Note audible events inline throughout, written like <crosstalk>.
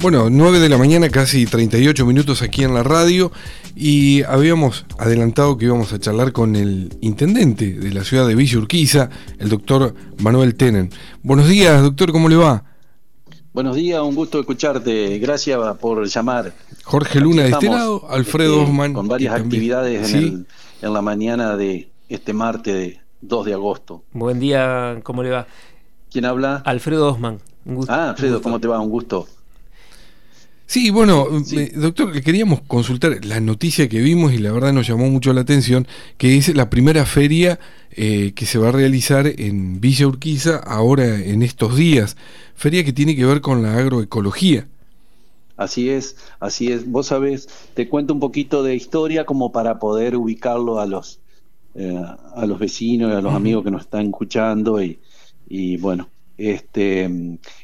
Bueno, 9 de la mañana, casi 38 minutos aquí en la radio y habíamos adelantado que íbamos a charlar con el intendente de la ciudad de Villa Urquiza, el doctor Manuel Tenen. Buenos días, doctor, ¿cómo le va? Buenos días, un gusto escucharte. Gracias por llamar. Jorge Luna de este lado, Alfredo este, Osman. Con varias actividades en, en la mañana de este martes 2 de agosto. Buen día, ¿cómo le va? ¿Quién habla? Alfredo Osman. Un gusto, ah, Alfredo, ¿cómo te va? Un gusto. Sí, bueno, doctor, queríamos consultar la noticia que vimos y la verdad nos llamó mucho la atención, que es la primera feria eh, que se va a realizar en Villa Urquiza ahora en estos días, feria que tiene que ver con la agroecología. Así es, así es. Vos sabés, te cuento un poquito de historia como para poder ubicarlo a los, eh, a los vecinos y a los amigos que nos están escuchando y, y bueno, este,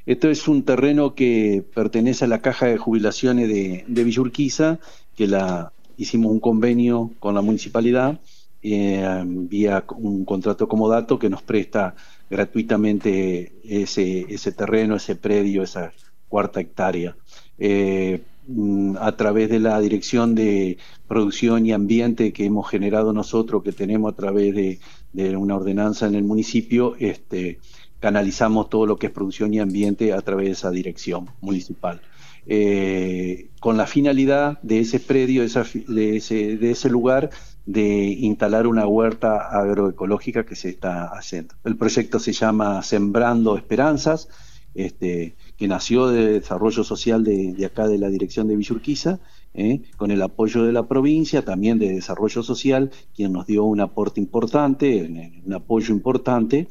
esto es un terreno que pertenece a la Caja de Jubilaciones de, de Villurquiza, que la hicimos un convenio con la municipalidad eh, vía un contrato como dato que nos presta gratuitamente ese, ese terreno, ese predio, esa cuarta hectárea. Eh, mm, a través de la dirección de producción y ambiente que hemos generado nosotros, que tenemos a través de, de una ordenanza en el municipio, este, canalizamos todo lo que es producción y ambiente a través de esa dirección municipal. Eh, con la finalidad de ese predio, de, ese, de ese lugar, de instalar una huerta agroecológica que se está haciendo. El proyecto se llama Sembrando Esperanzas, este, que nació de desarrollo social de, acá de la dirección de Villurquiza, eh, con el apoyo de la provincia, también de desarrollo social, quien nos dio un aporte importante, un apoyo importante,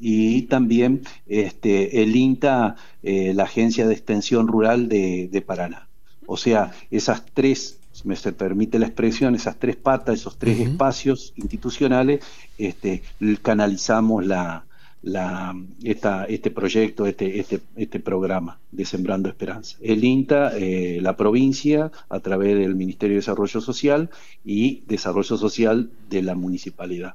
y también este, el INTA, eh, la Agencia de Extensión Rural de, Paraná. O sea, esas tres, si me se permite la expresión, esas tres patas, esos tres espacios institucionales, este, canalizamos la, la, esta, este proyecto, este, este, este programa de Sembrando Esperanza. El INTA, eh, la provincia, a través del Ministerio de Desarrollo Social y Desarrollo Social de la municipalidad.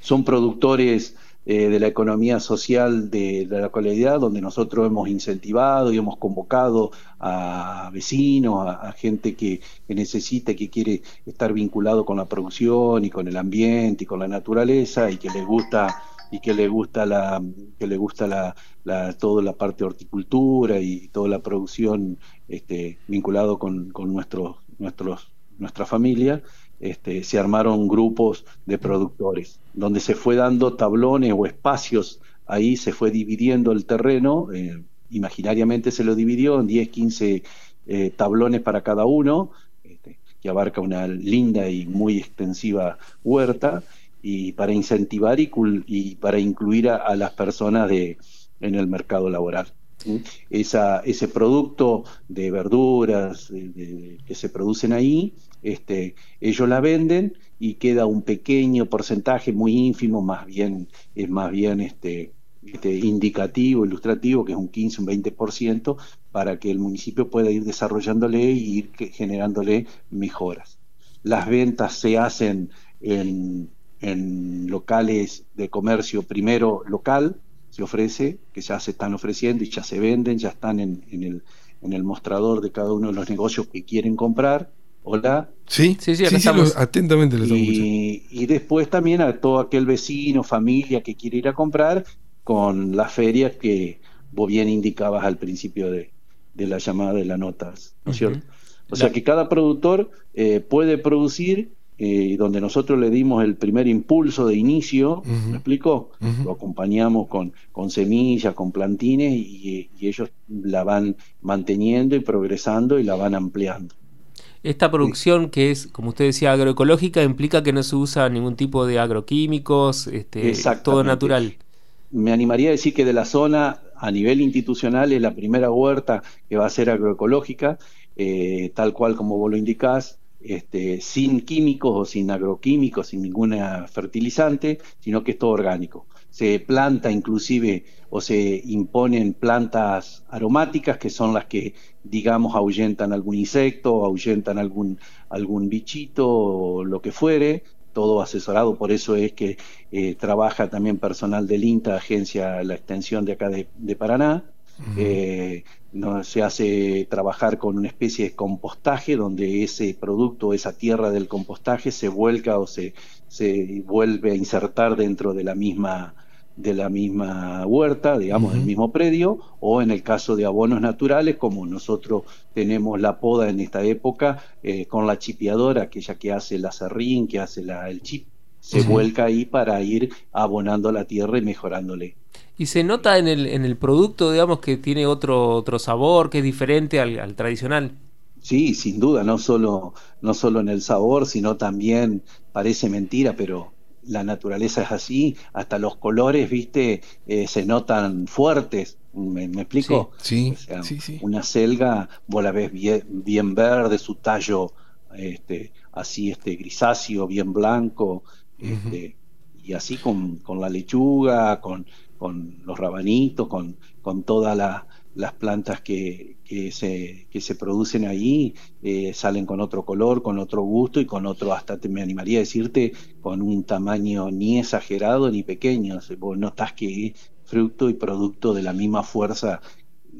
Son productores eh, de la economía social de, la localidad, donde nosotros hemos incentivado y hemos convocado a vecinos, a, gente que, necesita, que quiere estar vinculado con la producción y con el ambiente y con la naturaleza y que le gusta y que le gusta la que le gusta la, toda la parte de horticultura y toda la producción este, vinculado con, con nuestros nuestros nuestra familia este, se armaron grupos de productores, donde se fue dando tablones o espacios, ahí se fue dividiendo el terreno, eh, imaginariamente se lo dividió en 10, 15 eh, tablones para cada uno, este, que abarca una linda y muy extensiva huerta, y para incentivar y, para incluir a, las personas de, en el mercado laboral. Esa, ese producto de verduras que se producen ahí, este, ellos la venden y queda un pequeño porcentaje muy ínfimo, más bien, es más bien este, este, indicativo, ilustrativo, que es un 15, un 20%, para que el municipio pueda ir desarrollándole y ir generándole mejoras. Las ventas se hacen en, en locales de comercio primero local, se ofrece, que ya se están ofreciendo y ya se venden, ya están en, el, en el mostrador de cada uno de los negocios que quieren comprar. Hola. Sí, sí, sí, atentamente y, y después también a todo aquel vecino, familia que quiere ir a comprar con las ferias que vos bien indicabas al principio de, la llamada de las notas, ¿no es cierto? O sea que cada productor eh, puede producir eh, donde nosotros le dimos el primer impulso de inicio, ¿me explico? Lo acompañamos con, con semillas, con plantines y, ellos la van manteniendo y progresando y la van ampliando. Esta producción que es, como usted decía, agroecológica, implica que no se usa ningún tipo de agroquímicos, este, todo natural. Me animaría a decir que de la zona a nivel institucional es la primera huerta que va a ser agroecológica, eh, tal cual como vos lo indicás, este, sin químicos o sin agroquímicos, sin ninguna fertilizante, sino que es todo orgánico. Se planta inclusive o se imponen plantas aromáticas que son las que, digamos, ahuyentan algún insecto, ahuyentan algún, algún bichito o lo que fuere, todo asesorado, por eso es que eh, trabaja también personal del INTA, agencia la extensión de acá de, Paraná, eh, no, se hace trabajar con una especie de compostaje donde ese producto, esa tierra del compostaje se vuelca o se, se vuelve a insertar dentro de la misma de la misma huerta, digamos, del mismo predio, o en el caso de abonos naturales, como nosotros tenemos la poda en esta época, eh, con la chipeadora, aquella que hace la serrín, que hace la, el chip, se vuelca ahí para ir abonando la tierra y mejorándole. Y se nota en el, en el producto, digamos, que tiene otro, otro sabor, que es diferente al, tradicional. Sí, sin duda, no solo, no solo en el sabor, sino también, parece mentira, pero la naturaleza es así, hasta los colores, viste, eh, se notan fuertes. ¿Me, explico? Sí, sí, sí, Una selga, vos la ves bien, bien verde, su tallo este, así este grisáceo, bien blanco, este, y así con, con, la lechuga, con, con los rabanitos, con, con todas las plantas que, que, se, que se producen ahí, eh, salen con otro color, con otro gusto y con otro, hasta te, me animaría a decirte, con un tamaño ni exagerado ni pequeño. Vos notás que es fruto y producto de la misma fuerza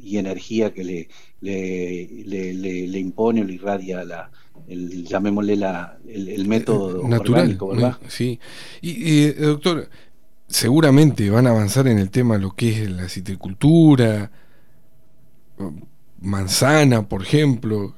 y energía que le, le, le, impone o le irradia la, el, llamémosle la, el, método eh, natural, ¿verdad? Sí. Y, doctor, seguramente van a avanzar en el tema lo que es la citricultura, manzana, por ejemplo.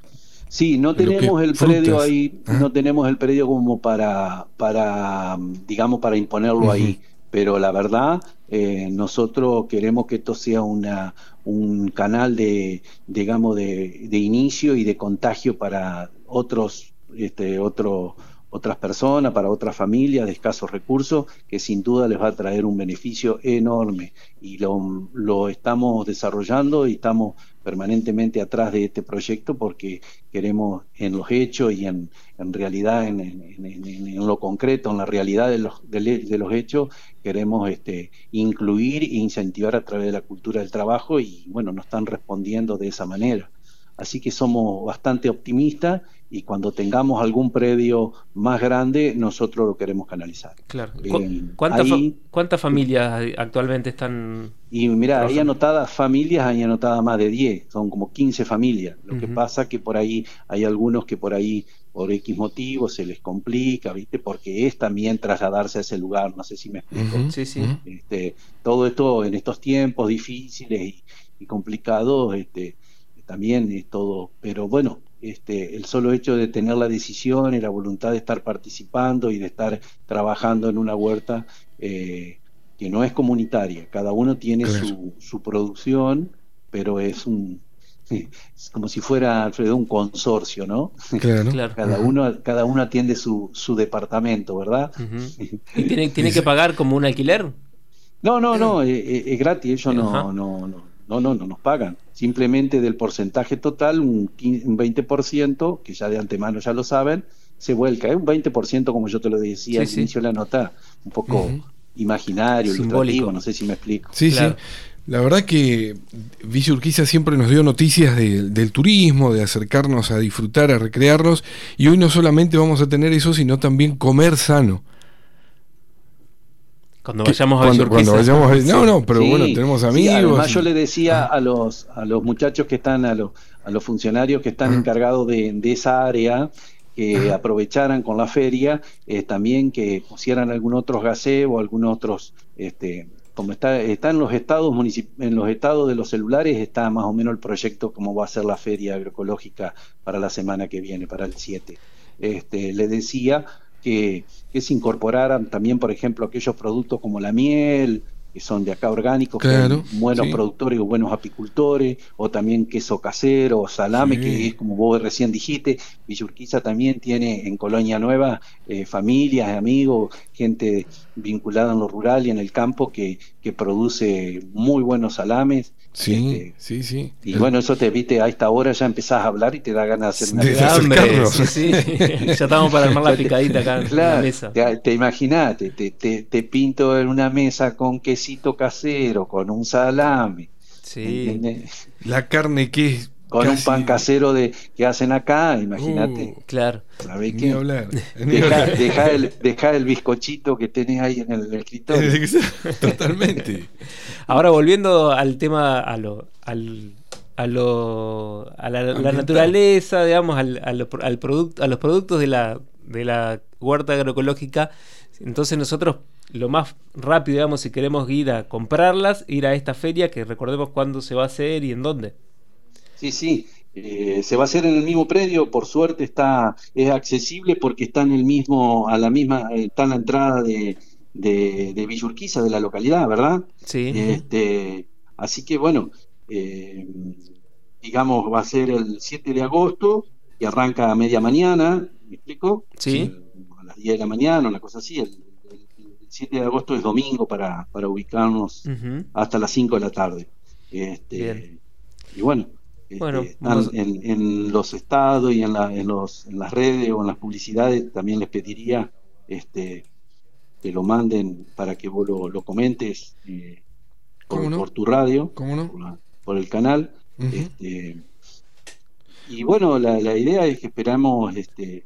Sí, no tenemos el predio ahí, ¿Ah? no tenemos el predio como para, para digamos, para imponerlo ahí. Pero la verdad, eh, nosotros queremos que esto sea una, un canal de, digamos, de, de inicio y de contagio para otros, este, otro, otras personas, para otras familias de escasos recursos, que sin duda les va a traer un beneficio enorme. Y lo, lo estamos desarrollando y estamos permanentemente atrás de este proyecto porque queremos en los hechos y en, en realidad, en, en, lo concreto, en la realidad de los, de, los hechos, queremos este, incluir e incentivar a través de la cultura del trabajo y bueno, nos están respondiendo de esa manera. Así que somos bastante optimistas y cuando tengamos algún predio más grande, nosotros lo queremos canalizar. Claro. Eh, ¿Cuántas familias actualmente están? Y mira, hay anotadas familias, hay anotadas más de 10, son como 15 familias. Lo que pasa que por ahí hay algunos que por ahí por X motivos se les complica, ¿viste? Porque es también trasladarse a ese lugar, no sé si me explico. Sí, sí. Este, todo esto en estos tiempos difíciles y, y complicados, este, también es todo, pero bueno, este, el solo hecho de tener la decisión y la voluntad de estar participando y de estar trabajando en una huerta eh, que no es comunitaria, cada uno tiene su, su, producción, pero es un <laughs> es como si fuera Alfredo un consorcio, ¿no? Claro. cada uno cada uno atiende su, su departamento, ¿verdad? <laughs> ¿Y tiene, tiene que pagar como un alquiler? No, no, no, es, eh, eh, es gratis, ellos no, no, no, no, no, no nos pagan. Simplemente del porcentaje total, un, 20%, que ya de antemano ya lo saben, se vuelca. Es un 20%, como yo te lo decía al inicio de la nota, un poco imaginario, Simbólico. no sé si me explico. Sí, sí. La verdad que Villa Urquiza siempre nos dio noticias del turismo, de acercarnos a disfrutar, a recrearnos, y hoy no solamente vamos a tener eso, sino también comer sano. Cuando vayamos a cuando, vayamos No, no, pero bueno, tenemos amigos. además, yo le decía a los, a los muchachos que están, a los, a los funcionarios que están encargados de, esa área, que aprovecharan con la feria, eh, también que pusieran algún otro gazebo o algún otros, este, como está, está en los estados en los estados de los celulares, está más o menos el proyecto como va a ser la feria agroecológica para la semana que viene, para el 7. Este, le decía que, se incorporaran también, por ejemplo, aquellos productos como la miel, que son de acá orgánicos, buenos productores o buenos apicultores, o también queso casero, salame, que es como vos recién dijiste, Villurquiza también tiene en Colonia Nueva eh, familias, amigos, gente vinculada en lo rural y en el campo que, que produce muy buenos salames Sí, este, sí, sí. Y bueno, eso te viste, a esta hora ya empezás a hablar y te da ganas de hacer una de hambre. Sí, sí. <laughs> ya estamos para armar la picadita acá en la mesa. Te, te imaginás, te, te, pinto en una mesa con casero, con un salame. Sí. La carne que es con un pan casero de que hacen acá, imagínate. Uh, claro. ¿Sabés qué? <laughs> Deja, el, deja, el, bizcochito que tenés ahí en el escritorio. <laughs> Totalmente. <laughs> Ahora volviendo al tema, a lo, al, a, lo, a la, naturaleza, digamos, al, al, al producto, a los productos de la, de la huerta agroecológica, entonces nosotros lo más rápido, digamos, si queremos ir a comprarlas, ir a esta feria, que recordemos cuándo se va a hacer y en dónde. Sí, sí, eh, se va a hacer en el mismo predio, por suerte está es accesible porque está en el mismo, a la misma, está en la entrada de, de, Villurquiza, de la localidad, ¿verdad? Sí. Este, así que bueno, eh, digamos, va a ser el 7 de agosto y arranca a media mañana, ¿me explico? Sí. A las 10 de la mañana, una cosa así. El, 7 de agosto es domingo para, para ubicarnos hasta las 5 de la tarde. Este, Y bueno, bueno, este, en, los estados y en, en, los, en las redes o en las publicidades también les pediría este, que lo manden para que vos lo, comentes eh, por, tu radio, por, el canal. este, y bueno, la, la, idea es que esperamos este,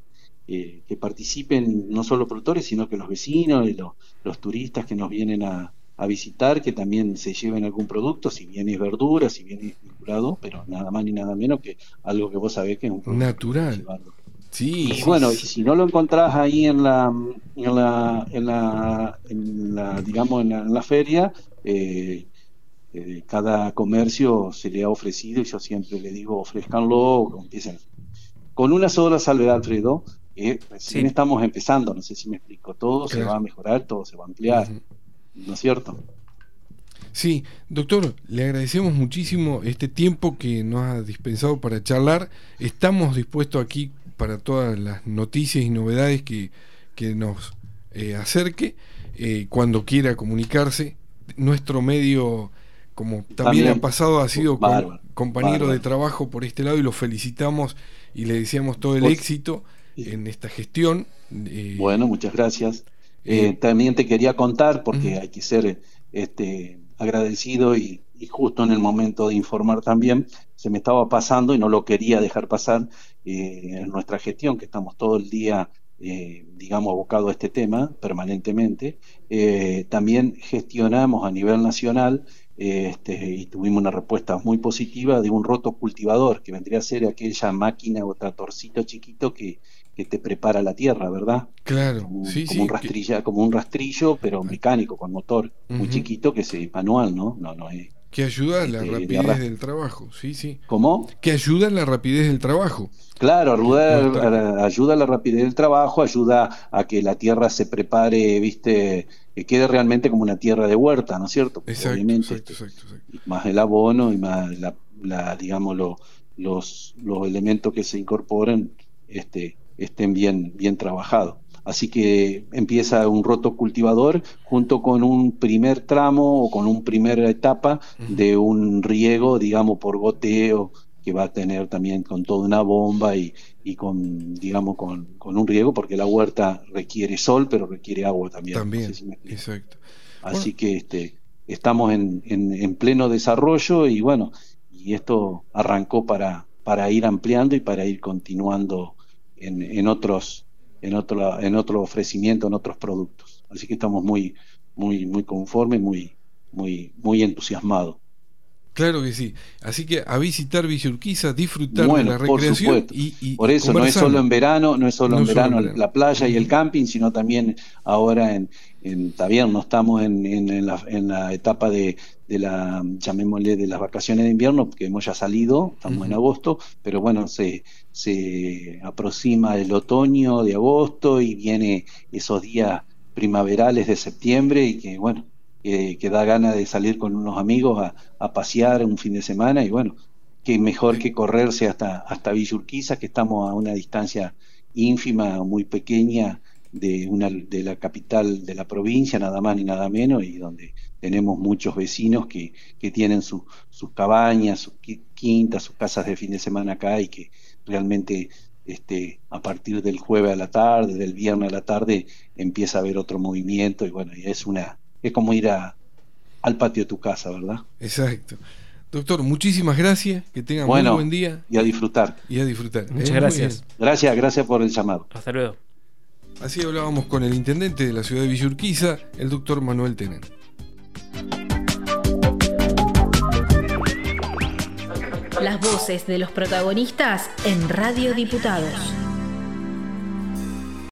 que participen no solo productores, sino que los vecinos y los, los turistas que nos vienen a, a visitar, que también se lleven algún producto, si bien es verdura, si bien es vinculado, pero nada más ni nada menos que algo que vos sabés que es un producto natural. Sí, y bueno, y si no lo encontrás ahí en la, en la, en la, en la digamos, en la, feria, eh, eh, cada comercio se le ha ofrecido, y yo siempre le digo, ofrezcanlo, empiecen. Con una sola salvedad, Alfredo, eh, recién estamos empezando, no sé si me explico, todo se va a mejorar, todo se va a ampliar. ¿no es cierto? Sí, doctor, le agradecemos muchísimo este tiempo que nos ha dispensado para charlar. Estamos dispuestos aquí para todas las noticias y novedades que, nos eh, acerque. Eh, cuando quiera comunicarse, nuestro medio, como también, ha pasado, ha sido compañero de trabajo por este lado y lo felicitamos y le deseamos todo el éxito en esta gestión. Eh, bueno, muchas gracias. Eh, también te quería contar, porque hay que ser este, agradecido y, justo en el momento de informar también, se me estaba pasando y no lo quería dejar pasar eh, en nuestra gestión, que estamos todo el día, eh, digamos, abocado a este tema permanentemente. también gestionamos a nivel nacional este, y tuvimos una respuesta muy positiva de un roto cultivador, que vendría a ser aquella máquina o tratorcito chiquito que que te prepara la tierra, ¿verdad? Claro, como, sí, como un rastrilla, como un rastrillo, pero mecánico, con motor, muy chiquito, que es manual, ¿no? No, no es. Que ayuda a la este, rapidez del trabajo, sí, sí. ¿Cómo? Que ayuda a la rapidez del trabajo. Claro, ayuda, ayuda a la rapidez del trabajo, ayuda a que la tierra se prepare, viste, que quede realmente como una tierra de huerta, ¿no es cierto? Exacto, Obviamente, exacto, exacto, Más el abono y más la, la digamos, los, los elementos que se incorporan, este, estén bien, bien trabajados. Así que empieza un roto cultivador junto con un primer tramo o con una primera etapa de un riego, digamos, por goteo, que va a tener también con toda una bomba y, y con, digamos, con, con, un riego, porque la huerta requiere sol, pero requiere agua también. También, exacto. Así que este, estamos en, en, en, pleno desarrollo y bueno, y esto arrancó para, para ir ampliando y para ir continuando en, otros en otro en otro ofrecimiento en otros productos así que estamos muy muy muy conformes muy muy muy entusiasmados Claro que sí. Así que a visitar Villurquiza, disfrutar de la recreación. Por, y, por eso no es solo en verano, no es solo en verano la playa y el camping, sino también ahora en, en está no estamos en, en, la, en la etapa de, de la, llamémosle, de las vacaciones de invierno, que hemos ya salido, estamos en agosto, pero bueno, se, se aproxima el otoño de agosto y viene esos días primaverales de septiembre y que bueno, que da ganas de salir con unos amigos a, pasear un fin de semana y bueno, que mejor que correrse hasta, hasta Villurquiza, que estamos a una distancia ínfima, muy pequeña de, una, de la capital de la provincia, nada más ni nada menos, y donde tenemos muchos vecinos que, que tienen sus cabañas, sus quintas, sus casas de fin de semana acá y que realmente este, a partir del jueves a la tarde, del viernes a la tarde, empieza a haber otro movimiento y bueno, y es una, es como ir a, al patio de tu casa, ¿verdad? Exacto. Doctor, muchísimas gracias, que tengan muy buen día. Y a disfrutar. Y a disfrutar. Muchas gracias. Gracias, gracias por el llamado. Hasta luego. Así hablábamos con el intendente de la ciudad de Villurquiza, el doctor Manuel Tenen. Las voces de los protagonistas en Radio Diputados.